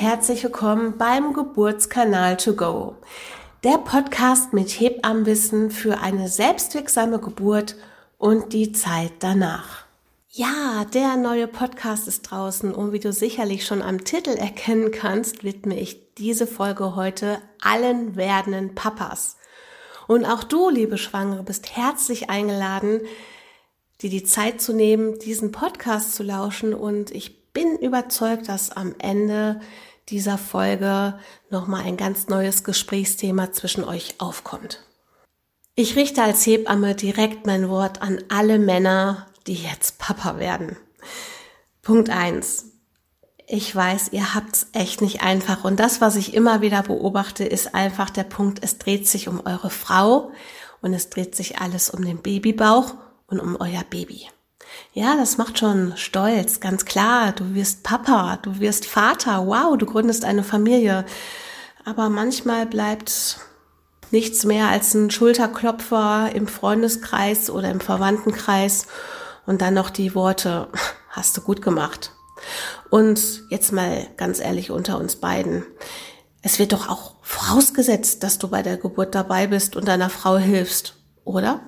herzlich willkommen beim Geburtskanal to go. Der Podcast mit Hebammenwissen für eine selbstwirksame Geburt und die Zeit danach. Ja, der neue Podcast ist draußen und wie du sicherlich schon am Titel erkennen kannst, widme ich diese Folge heute allen werdenden Papas. Und auch du, liebe Schwangere, bist herzlich eingeladen, dir die Zeit zu nehmen, diesen Podcast zu lauschen und ich bin überzeugt, dass am Ende dieser Folge nochmal ein ganz neues Gesprächsthema zwischen euch aufkommt. Ich richte als Hebamme direkt mein Wort an alle Männer, die jetzt Papa werden. Punkt eins: Ich weiß, ihr habt's echt nicht einfach. Und das, was ich immer wieder beobachte, ist einfach der Punkt, es dreht sich um eure Frau und es dreht sich alles um den Babybauch und um euer Baby. Ja, das macht schon stolz, ganz klar. Du wirst Papa, du wirst Vater, wow, du gründest eine Familie. Aber manchmal bleibt nichts mehr als ein Schulterklopfer im Freundeskreis oder im Verwandtenkreis und dann noch die Worte, hast du gut gemacht. Und jetzt mal ganz ehrlich unter uns beiden. Es wird doch auch vorausgesetzt, dass du bei der Geburt dabei bist und deiner Frau hilfst, oder?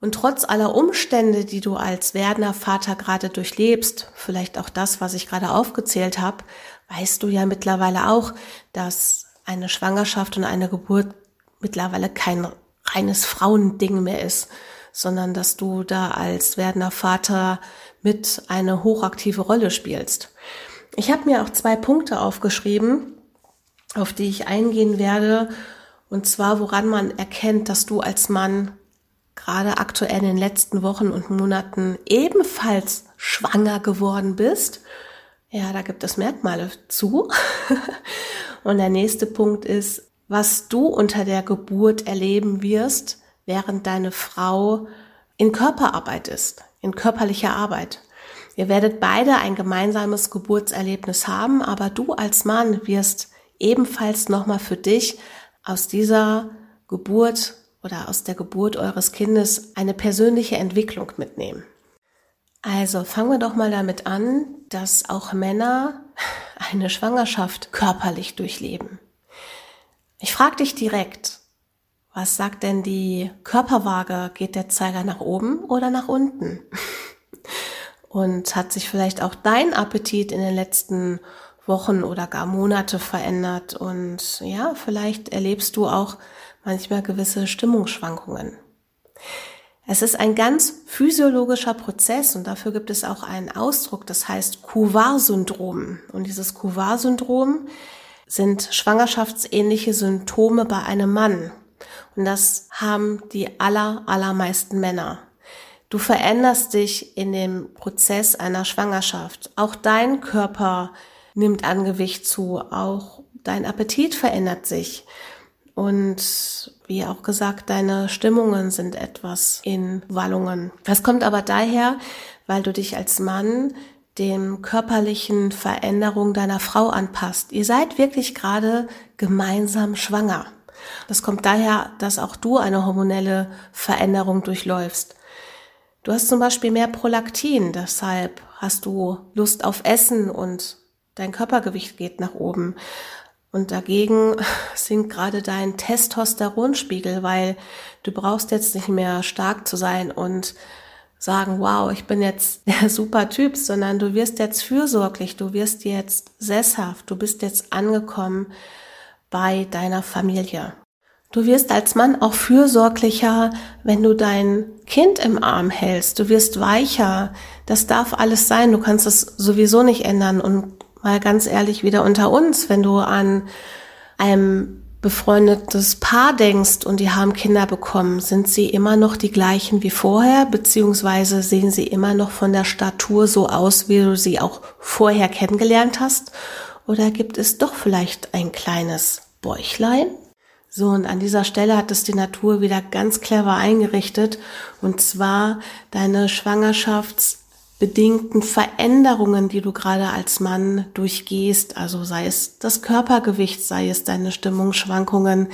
Und trotz aller Umstände, die du als werdender Vater gerade durchlebst, vielleicht auch das, was ich gerade aufgezählt habe, weißt du ja mittlerweile auch, dass eine Schwangerschaft und eine Geburt mittlerweile kein reines Frauending mehr ist, sondern dass du da als werdender Vater mit eine hochaktive Rolle spielst. Ich habe mir auch zwei Punkte aufgeschrieben, auf die ich eingehen werde, und zwar woran man erkennt, dass du als Mann gerade aktuell in den letzten Wochen und Monaten ebenfalls schwanger geworden bist. Ja, da gibt es Merkmale zu. und der nächste Punkt ist, was du unter der Geburt erleben wirst, während deine Frau in Körperarbeit ist, in körperlicher Arbeit. Ihr werdet beide ein gemeinsames Geburtserlebnis haben, aber du als Mann wirst ebenfalls nochmal für dich aus dieser Geburt oder aus der Geburt eures Kindes eine persönliche Entwicklung mitnehmen. Also fangen wir doch mal damit an, dass auch Männer eine Schwangerschaft körperlich durchleben. Ich frage dich direkt, was sagt denn die Körperwaage? Geht der Zeiger nach oben oder nach unten? Und hat sich vielleicht auch dein Appetit in den letzten Wochen oder gar Monate verändert? Und ja, vielleicht erlebst du auch manchmal gewisse Stimmungsschwankungen. Es ist ein ganz physiologischer Prozess und dafür gibt es auch einen Ausdruck, das heißt Kuvar-Syndrom. Und dieses Kuvar-Syndrom sind schwangerschaftsähnliche Symptome bei einem Mann. Und das haben die aller, allermeisten Männer. Du veränderst dich in dem Prozess einer Schwangerschaft. Auch dein Körper nimmt an Gewicht zu. Auch dein Appetit verändert sich. Und wie auch gesagt, deine Stimmungen sind etwas in Wallungen. Das kommt aber daher, weil du dich als Mann dem körperlichen Veränderung deiner Frau anpasst. Ihr seid wirklich gerade gemeinsam schwanger. Das kommt daher, dass auch du eine hormonelle Veränderung durchläufst. Du hast zum Beispiel mehr Prolaktin, deshalb hast du Lust auf Essen und dein Körpergewicht geht nach oben. Und dagegen sinkt gerade dein Testosteronspiegel, weil du brauchst jetzt nicht mehr stark zu sein und sagen, wow, ich bin jetzt der super Typ, sondern du wirst jetzt fürsorglich, du wirst jetzt sesshaft, du bist jetzt angekommen bei deiner Familie. Du wirst als Mann auch fürsorglicher, wenn du dein Kind im Arm hältst. Du wirst weicher. Das darf alles sein. Du kannst es sowieso nicht ändern. Und mal ganz ehrlich wieder unter uns, wenn du an einem befreundetes Paar denkst und die haben Kinder bekommen, sind sie immer noch die gleichen wie vorher, beziehungsweise sehen sie immer noch von der Statur so aus, wie du sie auch vorher kennengelernt hast? Oder gibt es doch vielleicht ein kleines Bäuchlein? So, und an dieser Stelle hat es die Natur wieder ganz clever eingerichtet, und zwar deine Schwangerschafts- bedingten Veränderungen, die du gerade als Mann durchgehst, also sei es das Körpergewicht, sei es deine Stimmungsschwankungen,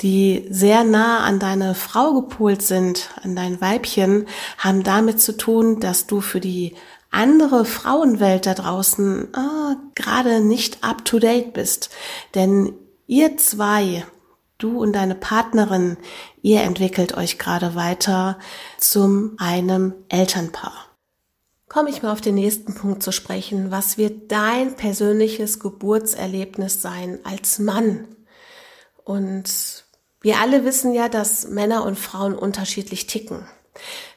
die sehr nah an deine Frau gepolt sind, an dein Weibchen, haben damit zu tun, dass du für die andere Frauenwelt da draußen ah, gerade nicht up to date bist. Denn ihr zwei, du und deine Partnerin, ihr entwickelt euch gerade weiter zum einem Elternpaar. Komme ich mal auf den nächsten Punkt zu sprechen. Was wird dein persönliches Geburtserlebnis sein als Mann? Und wir alle wissen ja, dass Männer und Frauen unterschiedlich ticken.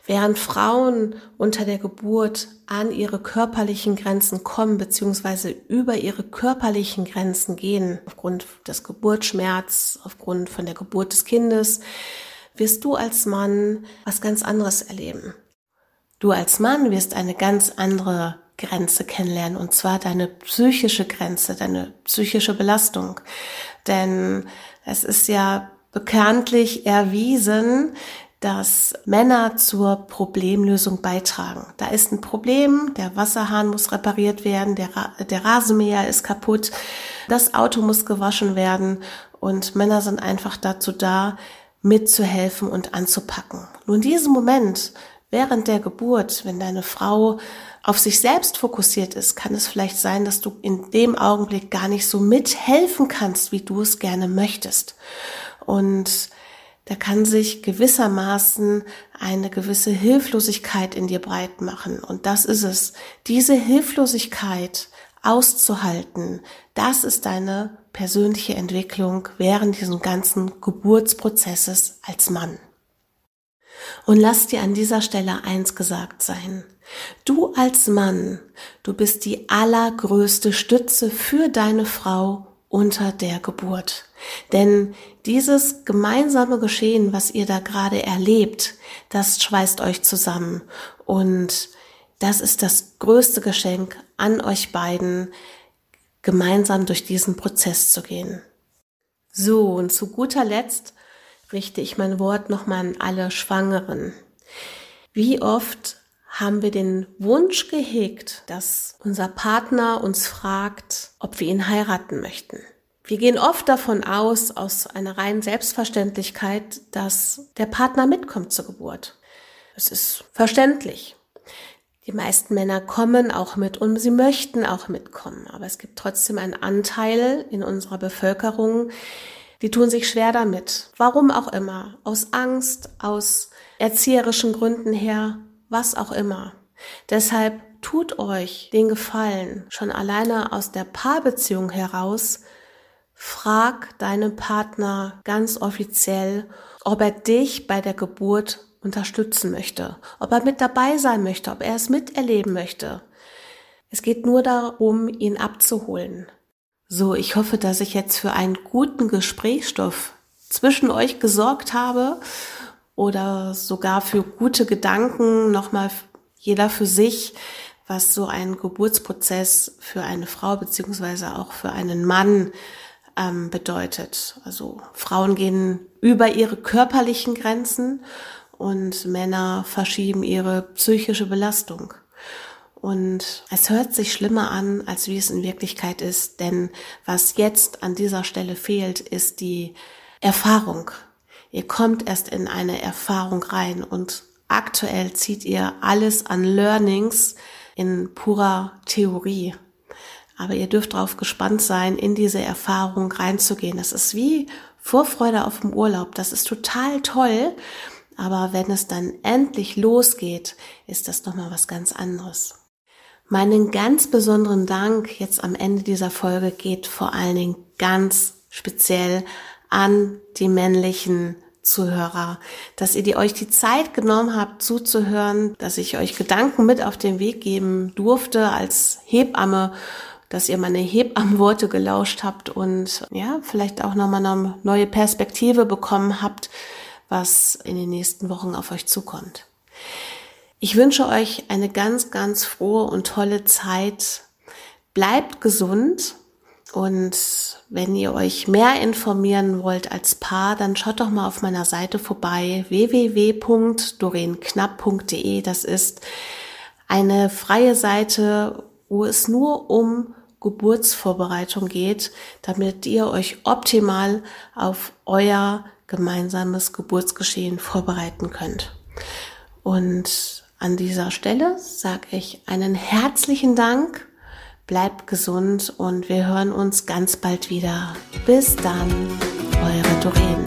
Während Frauen unter der Geburt an ihre körperlichen Grenzen kommen, beziehungsweise über ihre körperlichen Grenzen gehen, aufgrund des Geburtsschmerz, aufgrund von der Geburt des Kindes, wirst du als Mann was ganz anderes erleben. Du als Mann wirst eine ganz andere Grenze kennenlernen, und zwar deine psychische Grenze, deine psychische Belastung. Denn es ist ja bekanntlich erwiesen, dass Männer zur Problemlösung beitragen. Da ist ein Problem, der Wasserhahn muss repariert werden, der, Ra der Rasenmäher ist kaputt, das Auto muss gewaschen werden und Männer sind einfach dazu da, mitzuhelfen und anzupacken. Nur in diesem Moment, während der Geburt, wenn deine Frau auf sich selbst fokussiert ist, kann es vielleicht sein, dass du in dem Augenblick gar nicht so mithelfen kannst, wie du es gerne möchtest. Und da kann sich gewissermaßen eine gewisse Hilflosigkeit in dir breit machen. Und das ist es. Diese Hilflosigkeit auszuhalten, das ist deine persönliche Entwicklung während diesem ganzen Geburtsprozesses als Mann. Und lass dir an dieser Stelle eins gesagt sein. Du als Mann, du bist die allergrößte Stütze für deine Frau unter der Geburt. Denn dieses gemeinsame Geschehen, was ihr da gerade erlebt, das schweißt euch zusammen. Und das ist das größte Geschenk an euch beiden, gemeinsam durch diesen Prozess zu gehen. So, und zu guter Letzt richte ich mein Wort nochmal an alle Schwangeren. Wie oft haben wir den Wunsch gehegt, dass unser Partner uns fragt, ob wir ihn heiraten möchten. Wir gehen oft davon aus, aus einer reinen Selbstverständlichkeit, dass der Partner mitkommt zur Geburt. Es ist verständlich. Die meisten Männer kommen auch mit und sie möchten auch mitkommen. Aber es gibt trotzdem einen Anteil in unserer Bevölkerung, die tun sich schwer damit. Warum auch immer. Aus Angst, aus erzieherischen Gründen her, was auch immer. Deshalb tut euch den Gefallen, schon alleine aus der Paarbeziehung heraus, frag deinen Partner ganz offiziell, ob er dich bei der Geburt unterstützen möchte, ob er mit dabei sein möchte, ob er es miterleben möchte. Es geht nur darum, ihn abzuholen. So, ich hoffe, dass ich jetzt für einen guten Gesprächsstoff zwischen euch gesorgt habe oder sogar für gute Gedanken nochmal jeder für sich, was so ein Geburtsprozess für eine Frau beziehungsweise auch für einen Mann ähm, bedeutet. Also Frauen gehen über ihre körperlichen Grenzen und Männer verschieben ihre psychische Belastung. Und es hört sich schlimmer an, als wie es in Wirklichkeit ist, denn was jetzt an dieser Stelle fehlt, ist die Erfahrung. Ihr kommt erst in eine Erfahrung rein und aktuell zieht ihr alles an Learnings in purer Theorie. Aber ihr dürft darauf gespannt sein, in diese Erfahrung reinzugehen. Das ist wie Vorfreude auf dem Urlaub. Das ist total toll. Aber wenn es dann endlich losgeht, ist das nochmal was ganz anderes. Meinen ganz besonderen Dank jetzt am Ende dieser Folge geht vor allen Dingen ganz speziell an die männlichen Zuhörer, dass ihr die, euch die Zeit genommen habt zuzuhören, dass ich euch Gedanken mit auf den Weg geben durfte als Hebamme, dass ihr meine Hebammenworte gelauscht habt und ja, vielleicht auch nochmal eine neue Perspektive bekommen habt, was in den nächsten Wochen auf euch zukommt. Ich wünsche euch eine ganz, ganz frohe und tolle Zeit. Bleibt gesund und wenn ihr euch mehr informieren wollt als Paar, dann schaut doch mal auf meiner Seite vorbei www.dorenknapp.de. Das ist eine freie Seite, wo es nur um Geburtsvorbereitung geht, damit ihr euch optimal auf euer gemeinsames Geburtsgeschehen vorbereiten könnt. Und an dieser Stelle sage ich einen herzlichen Dank. Bleibt gesund und wir hören uns ganz bald wieder. Bis dann, eure Doreen.